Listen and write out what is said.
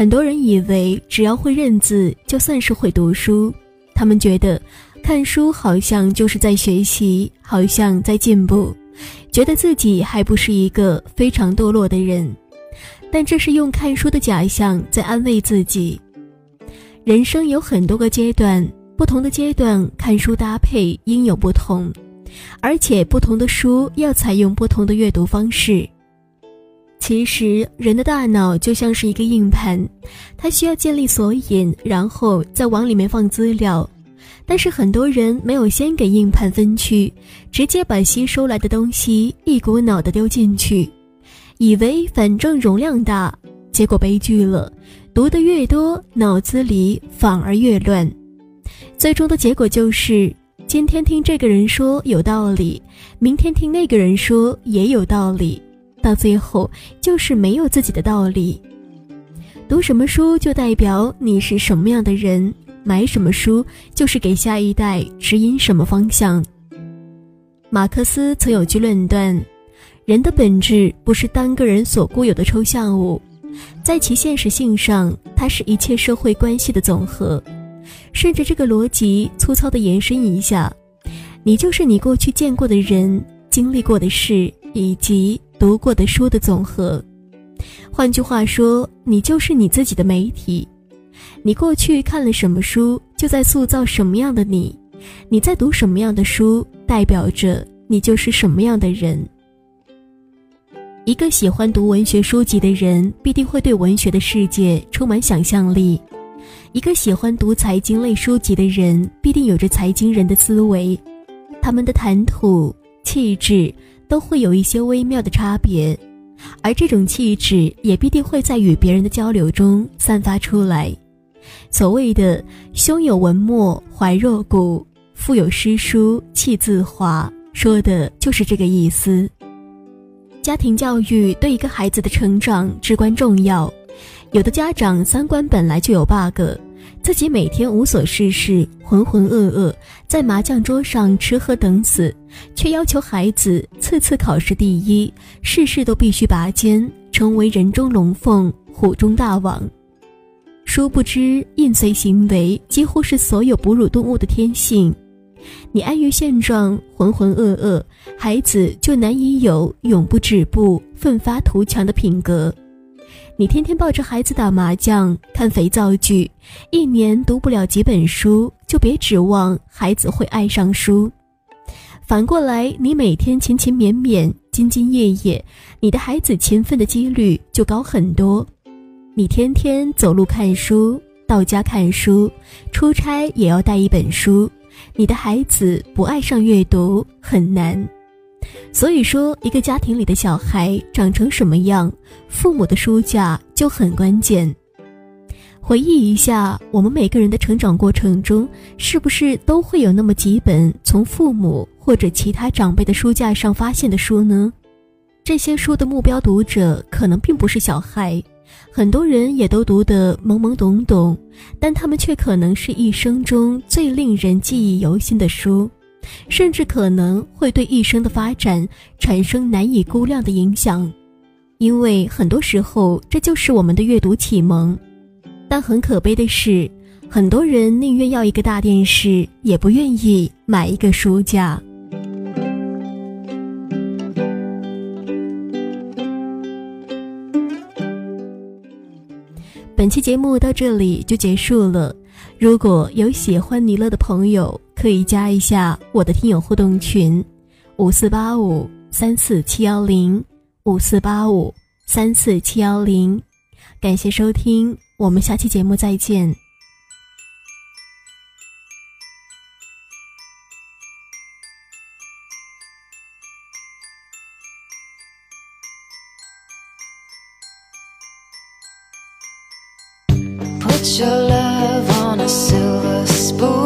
很多人以为只要会认字就算是会读书，他们觉得看书好像就是在学习，好像在进步，觉得自己还不是一个非常堕落的人。但这是用看书的假象在安慰自己。人生有很多个阶段，不同的阶段看书搭配应有不同，而且不同的书要采用不同的阅读方式。其实，人的大脑就像是一个硬盘，它需要建立索引，然后再往里面放资料。但是很多人没有先给硬盘分区，直接把吸收来的东西一股脑的丢进去，以为反正容量大，结果悲剧了。读的越多，脑子里反而越乱，最终的结果就是，今天听这个人说有道理，明天听那个人说也有道理。到最后就是没有自己的道理。读什么书就代表你是什么样的人，买什么书就是给下一代指引什么方向。马克思曾有句论断：人的本质不是单个人所固有的抽象物，在其现实性上，它是一切社会关系的总和。顺着这个逻辑粗糙的延伸一下，你就是你过去见过的人、经历过的事以及。读过的书的总和，换句话说，你就是你自己的媒体。你过去看了什么书，就在塑造什么样的你；你在读什么样的书，代表着你就是什么样的人。一个喜欢读文学书籍的人，必定会对文学的世界充满想象力；一个喜欢读财经类书籍的人，必定有着财经人的思维。他们的谈吐、气质。都会有一些微妙的差别，而这种气质也必定会在与别人的交流中散发出来。所谓的“胸有文墨，怀若谷；腹有诗书，气自华”，说的就是这个意思。家庭教育对一个孩子的成长至关重要，有的家长三观本来就有 bug。自己每天无所事事，浑浑噩噩，在麻将桌上吃喝等死，却要求孩子次次考试第一，事事都必须拔尖，成为人中龙凤，虎中大王。殊不知，应随行为几乎是所有哺乳动物的天性。你安于现状，浑浑噩噩，孩子就难以有永不止步、奋发图强的品格。你天天抱着孩子打麻将、看肥皂剧，一年读不了几本书，就别指望孩子会爱上书。反过来，你每天勤勤勉勉、兢兢业业，你的孩子勤奋的几率就高很多。你天天走路看书，到家看书，出差也要带一本书，你的孩子不爱上阅读很难。所以说，一个家庭里的小孩长成什么样，父母的书架就很关键。回忆一下，我们每个人的成长过程中，是不是都会有那么几本从父母或者其他长辈的书架上发现的书呢？这些书的目标读者可能并不是小孩，很多人也都读得懵懵懂懂，但他们却可能是一生中最令人记忆犹新的书。甚至可能会对一生的发展产生难以估量的影响，因为很多时候这就是我们的阅读启蒙。但很可悲的是，很多人宁愿要一个大电视，也不愿意买一个书架。本期节目到这里就结束了。如果有喜欢尼乐的朋友，可以加一下我的听友互动群，五四八五三四七幺零，五四八五三四七幺零。感谢收听，我们下期节目再见。Put your love on a silver spoon.